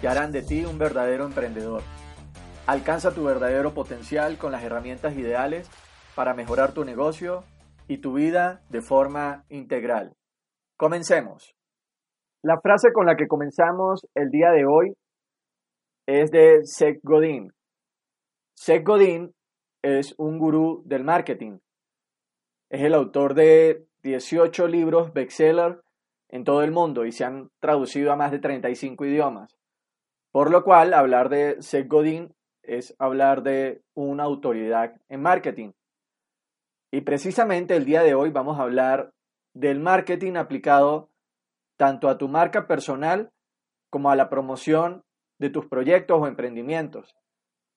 que harán de ti un verdadero emprendedor. Alcanza tu verdadero potencial con las herramientas ideales para mejorar tu negocio y tu vida de forma integral. Comencemos. La frase con la que comenzamos el día de hoy es de Seth Godin. Seth Godin es un gurú del marketing. Es el autor de 18 libros bestseller en todo el mundo y se han traducido a más de 35 idiomas. Por lo cual, hablar de Seth Godin es hablar de una autoridad en marketing. Y precisamente el día de hoy vamos a hablar del marketing aplicado tanto a tu marca personal como a la promoción de tus proyectos o emprendimientos.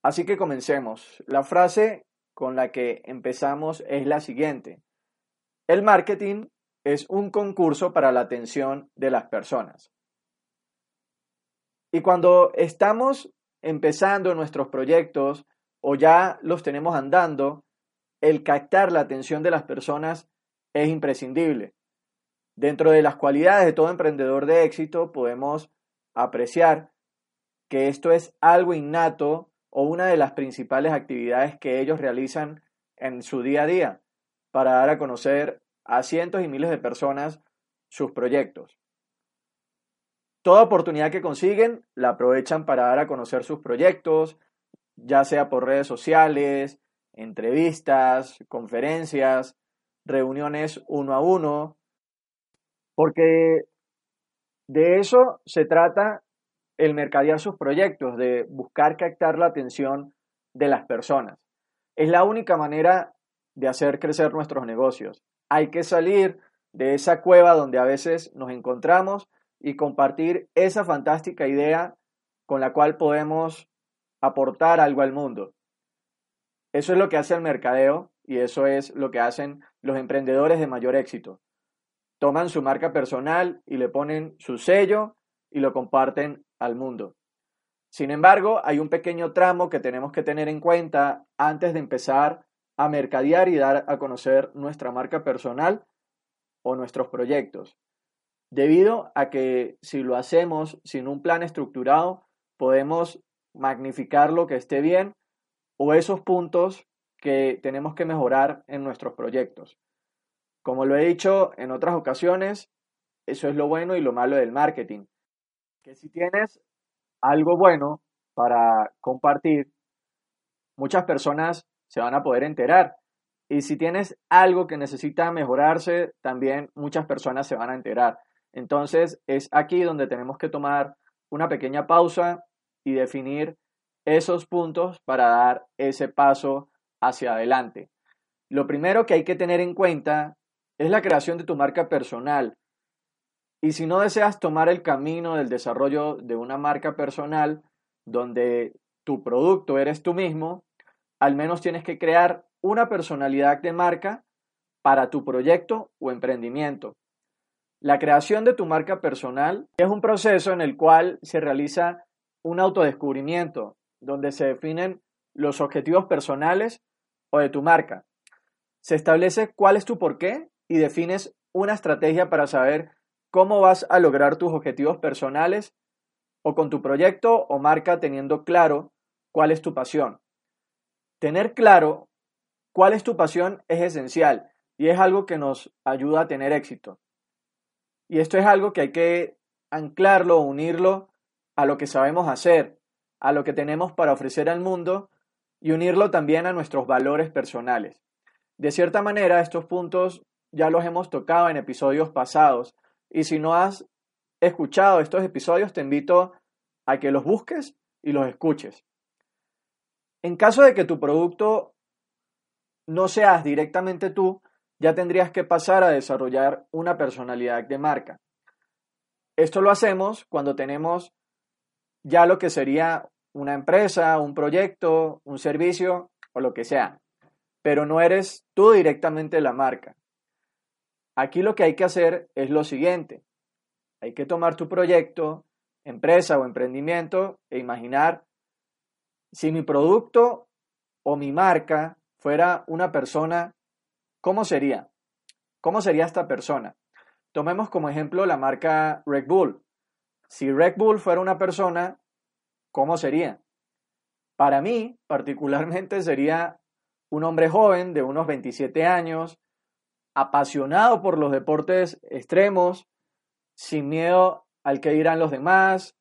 Así que comencemos. La frase con la que empezamos es la siguiente. El marketing es un concurso para la atención de las personas. Y cuando estamos empezando nuestros proyectos o ya los tenemos andando, el captar la atención de las personas es imprescindible. Dentro de las cualidades de todo emprendedor de éxito podemos apreciar que esto es algo innato o una de las principales actividades que ellos realizan en su día a día para dar a conocer a cientos y miles de personas sus proyectos. Toda oportunidad que consiguen la aprovechan para dar a conocer sus proyectos, ya sea por redes sociales, entrevistas, conferencias, reuniones uno a uno, porque de eso se trata el mercadear sus proyectos, de buscar captar la atención de las personas. Es la única manera de hacer crecer nuestros negocios. Hay que salir de esa cueva donde a veces nos encontramos y compartir esa fantástica idea con la cual podemos aportar algo al mundo. Eso es lo que hace el mercadeo y eso es lo que hacen los emprendedores de mayor éxito. Toman su marca personal y le ponen su sello y lo comparten al mundo. Sin embargo, hay un pequeño tramo que tenemos que tener en cuenta antes de empezar a mercadear y dar a conocer nuestra marca personal o nuestros proyectos. Debido a que si lo hacemos sin un plan estructurado, podemos magnificar lo que esté bien o esos puntos que tenemos que mejorar en nuestros proyectos. Como lo he dicho en otras ocasiones, eso es lo bueno y lo malo del marketing. Que si tienes algo bueno para compartir, muchas personas se van a poder enterar. Y si tienes algo que necesita mejorarse, también muchas personas se van a enterar. Entonces es aquí donde tenemos que tomar una pequeña pausa y definir esos puntos para dar ese paso hacia adelante. Lo primero que hay que tener en cuenta es la creación de tu marca personal. Y si no deseas tomar el camino del desarrollo de una marca personal donde tu producto eres tú mismo, al menos tienes que crear una personalidad de marca para tu proyecto o emprendimiento. La creación de tu marca personal es un proceso en el cual se realiza un autodescubrimiento, donde se definen los objetivos personales o de tu marca. Se establece cuál es tu porqué y defines una estrategia para saber cómo vas a lograr tus objetivos personales o con tu proyecto o marca teniendo claro cuál es tu pasión. Tener claro cuál es tu pasión es esencial y es algo que nos ayuda a tener éxito. Y esto es algo que hay que anclarlo, unirlo a lo que sabemos hacer, a lo que tenemos para ofrecer al mundo y unirlo también a nuestros valores personales. De cierta manera, estos puntos ya los hemos tocado en episodios pasados y si no has escuchado estos episodios, te invito a que los busques y los escuches. En caso de que tu producto no seas directamente tú, ya tendrías que pasar a desarrollar una personalidad de marca. Esto lo hacemos cuando tenemos ya lo que sería una empresa, un proyecto, un servicio o lo que sea, pero no eres tú directamente la marca. Aquí lo que hay que hacer es lo siguiente. Hay que tomar tu proyecto, empresa o emprendimiento e imaginar si mi producto o mi marca fuera una persona, ¿cómo sería? ¿Cómo sería esta persona? Tomemos como ejemplo la marca Red Bull. Si Red Bull fuera una persona, ¿cómo sería? Para mí, particularmente, sería un hombre joven de unos 27 años, apasionado por los deportes extremos, sin miedo al que dirán los demás,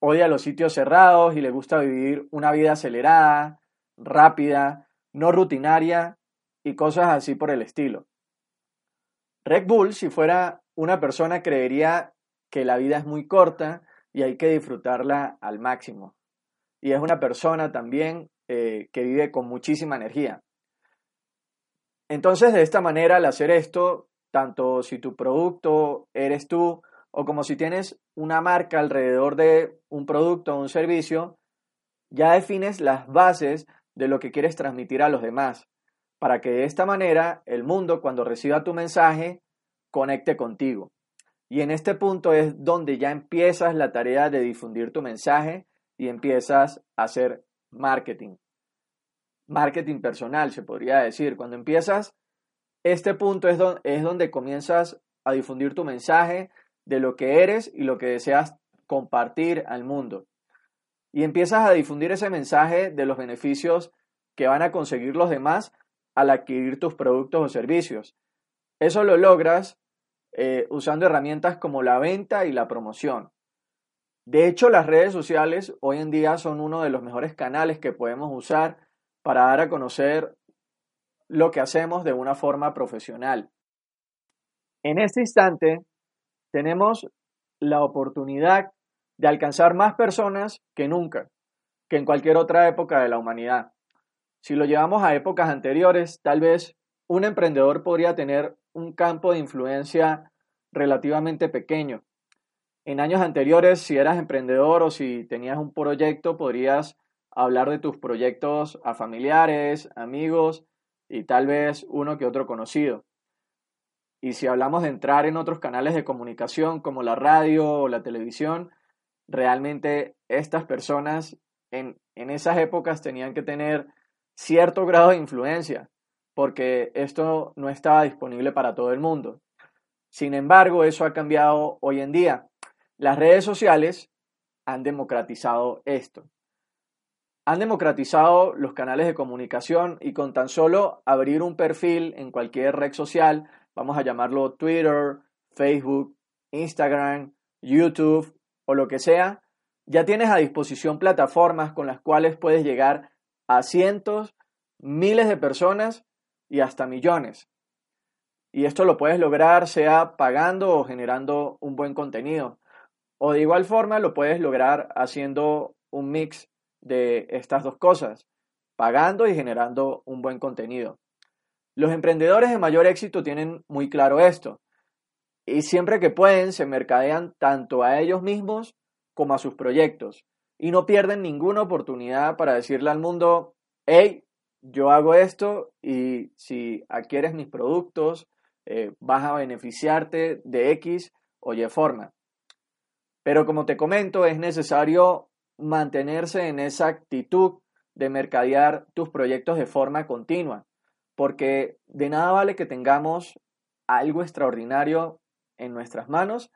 odia los sitios cerrados y le gusta vivir una vida acelerada, rápida, no rutinaria y cosas así por el estilo. Red Bull, si fuera una persona, creería que la vida es muy corta y hay que disfrutarla al máximo. Y es una persona también eh, que vive con muchísima energía. Entonces, de esta manera, al hacer esto, tanto si tu producto eres tú o como si tienes una marca alrededor de un producto o un servicio, ya defines las bases de lo que quieres transmitir a los demás, para que de esta manera el mundo cuando reciba tu mensaje conecte contigo. Y en este punto es donde ya empiezas la tarea de difundir tu mensaje y empiezas a hacer marketing. Marketing personal, se podría decir. Cuando empiezas, este punto es, es donde comienzas a difundir tu mensaje de lo que eres y lo que deseas compartir al mundo. Y empiezas a difundir ese mensaje de los beneficios que van a conseguir los demás al adquirir tus productos o servicios. Eso lo logras eh, usando herramientas como la venta y la promoción. De hecho, las redes sociales hoy en día son uno de los mejores canales que podemos usar para dar a conocer lo que hacemos de una forma profesional. En este instante, tenemos la oportunidad de alcanzar más personas que nunca, que en cualquier otra época de la humanidad. Si lo llevamos a épocas anteriores, tal vez un emprendedor podría tener un campo de influencia relativamente pequeño. En años anteriores, si eras emprendedor o si tenías un proyecto, podrías hablar de tus proyectos a familiares, amigos y tal vez uno que otro conocido. Y si hablamos de entrar en otros canales de comunicación como la radio o la televisión, realmente estas personas en, en esas épocas tenían que tener cierto grado de influencia, porque esto no estaba disponible para todo el mundo. Sin embargo, eso ha cambiado hoy en día. Las redes sociales han democratizado esto. Han democratizado los canales de comunicación y con tan solo abrir un perfil en cualquier red social, vamos a llamarlo Twitter, Facebook, Instagram, YouTube o lo que sea, ya tienes a disposición plataformas con las cuales puedes llegar a cientos, miles de personas y hasta millones. Y esto lo puedes lograr sea pagando o generando un buen contenido. O de igual forma lo puedes lograr haciendo un mix de estas dos cosas, pagando y generando un buen contenido. Los emprendedores de mayor éxito tienen muy claro esto. Y siempre que pueden se mercadean tanto a ellos mismos como a sus proyectos. Y no pierden ninguna oportunidad para decirle al mundo, hey, yo hago esto y si adquieres mis productos, eh, vas a beneficiarte de X o Y forma. Pero como te comento, es necesario mantenerse en esa actitud de mercadear tus proyectos de forma continua, porque de nada vale que tengamos algo extraordinario en nuestras manos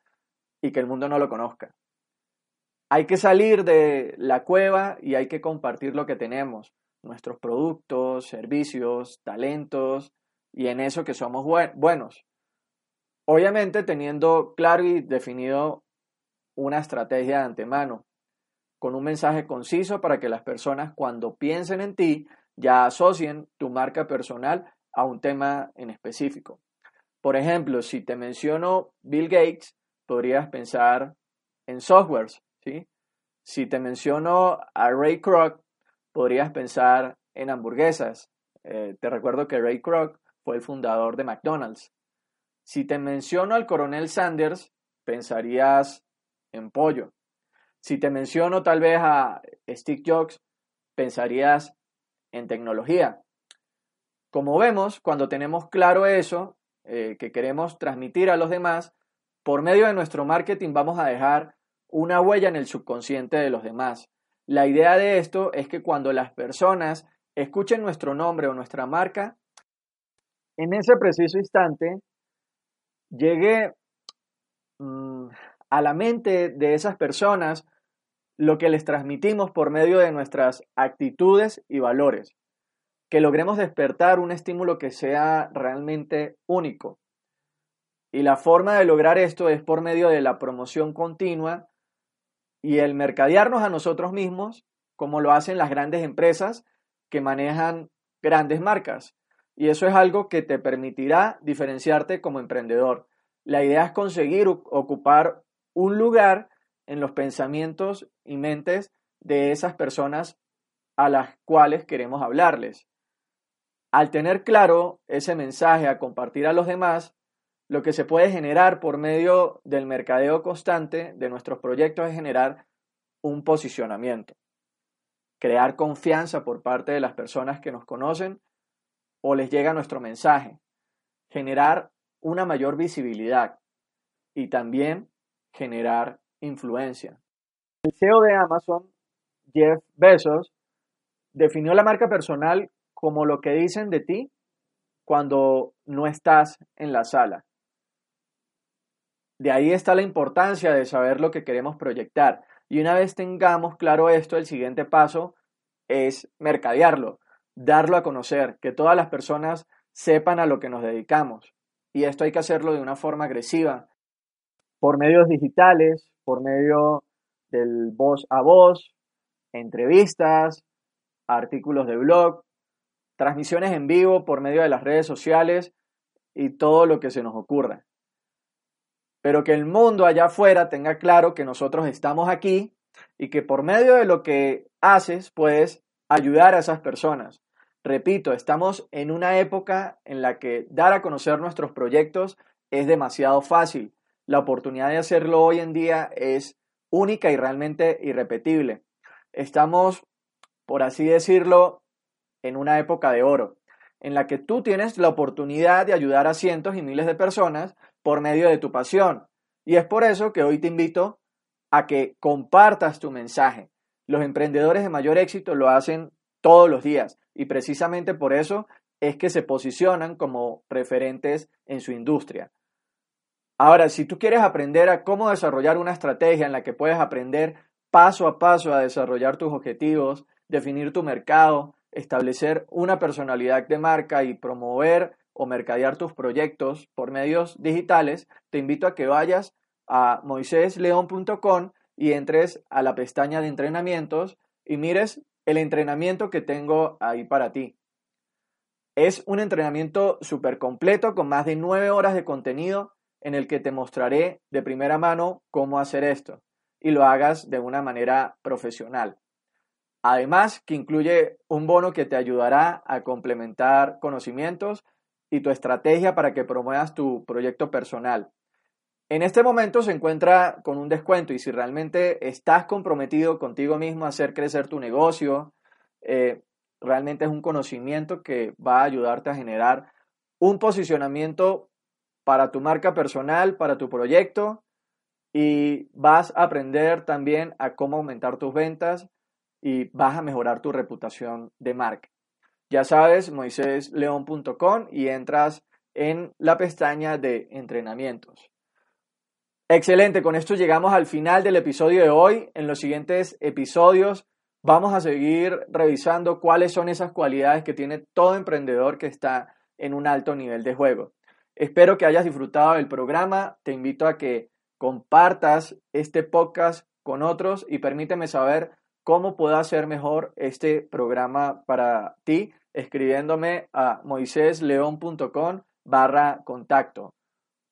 y que el mundo no lo conozca. Hay que salir de la cueva y hay que compartir lo que tenemos, nuestros productos, servicios, talentos, y en eso que somos buenos. Obviamente teniendo claro y definido una estrategia de antemano, con un mensaje conciso para que las personas cuando piensen en ti ya asocien tu marca personal a un tema en específico. Por ejemplo, si te menciono Bill Gates, podrías pensar en softwares, Si te menciono a Ray Kroc, podrías pensar en hamburguesas. Eh, te recuerdo que Ray Kroc fue el fundador de McDonald's. Si te menciono al coronel Sanders, pensarías en pollo. Si te menciono tal vez a Steve Jobs, pensarías en tecnología. Como vemos, cuando tenemos claro eso eh, que queremos transmitir a los demás, por medio de nuestro marketing vamos a dejar una huella en el subconsciente de los demás. La idea de esto es que cuando las personas escuchen nuestro nombre o nuestra marca, en ese preciso instante llegue mm, a la mente de esas personas lo que les transmitimos por medio de nuestras actitudes y valores, que logremos despertar un estímulo que sea realmente único. Y la forma de lograr esto es por medio de la promoción continua y el mercadearnos a nosotros mismos, como lo hacen las grandes empresas que manejan grandes marcas. Y eso es algo que te permitirá diferenciarte como emprendedor. La idea es conseguir ocupar un lugar en los pensamientos y mentes de esas personas a las cuales queremos hablarles. Al tener claro ese mensaje a compartir a los demás, lo que se puede generar por medio del mercadeo constante de nuestros proyectos es generar un posicionamiento, crear confianza por parte de las personas que nos conocen o les llega nuestro mensaje, generar una mayor visibilidad y también generar influencia. El CEO de Amazon, Jeff Bezos, definió la marca personal como lo que dicen de ti cuando no estás en la sala. De ahí está la importancia de saber lo que queremos proyectar. Y una vez tengamos claro esto, el siguiente paso es mercadearlo, darlo a conocer, que todas las personas sepan a lo que nos dedicamos. Y esto hay que hacerlo de una forma agresiva, por medios digitales, por medio del voz a voz, entrevistas, artículos de blog, transmisiones en vivo por medio de las redes sociales y todo lo que se nos ocurra pero que el mundo allá afuera tenga claro que nosotros estamos aquí y que por medio de lo que haces puedes ayudar a esas personas. Repito, estamos en una época en la que dar a conocer nuestros proyectos es demasiado fácil. La oportunidad de hacerlo hoy en día es única y realmente irrepetible. Estamos, por así decirlo, en una época de oro, en la que tú tienes la oportunidad de ayudar a cientos y miles de personas por medio de tu pasión. Y es por eso que hoy te invito a que compartas tu mensaje. Los emprendedores de mayor éxito lo hacen todos los días y precisamente por eso es que se posicionan como referentes en su industria. Ahora, si tú quieres aprender a cómo desarrollar una estrategia en la que puedes aprender paso a paso a desarrollar tus objetivos, definir tu mercado, establecer una personalidad de marca y promover o mercadear tus proyectos por medios digitales, te invito a que vayas a moisésleón.com y entres a la pestaña de entrenamientos y mires el entrenamiento que tengo ahí para ti. Es un entrenamiento súper completo con más de nueve horas de contenido en el que te mostraré de primera mano cómo hacer esto y lo hagas de una manera profesional. Además, que incluye un bono que te ayudará a complementar conocimientos y tu estrategia para que promuevas tu proyecto personal. En este momento se encuentra con un descuento y si realmente estás comprometido contigo mismo a hacer crecer tu negocio, eh, realmente es un conocimiento que va a ayudarte a generar un posicionamiento para tu marca personal, para tu proyecto y vas a aprender también a cómo aumentar tus ventas y vas a mejorar tu reputación de marca. Ya sabes, moisésleón.com y entras en la pestaña de entrenamientos. Excelente, con esto llegamos al final del episodio de hoy. En los siguientes episodios vamos a seguir revisando cuáles son esas cualidades que tiene todo emprendedor que está en un alto nivel de juego. Espero que hayas disfrutado del programa. Te invito a que compartas este podcast con otros y permíteme saber cómo puedo hacer mejor este programa para ti escribiéndome a moisésleón.com barra contacto.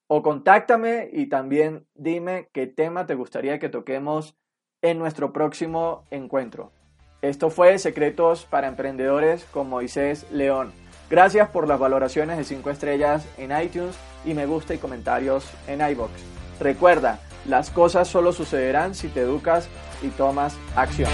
O contáctame y también dime qué tema te gustaría que toquemos en nuestro próximo encuentro. Esto fue Secretos para Emprendedores con Moisés León. Gracias por las valoraciones de 5 estrellas en iTunes y me gusta y comentarios en iBox. Recuerda, las cosas solo sucederán si te educas y tomas acción.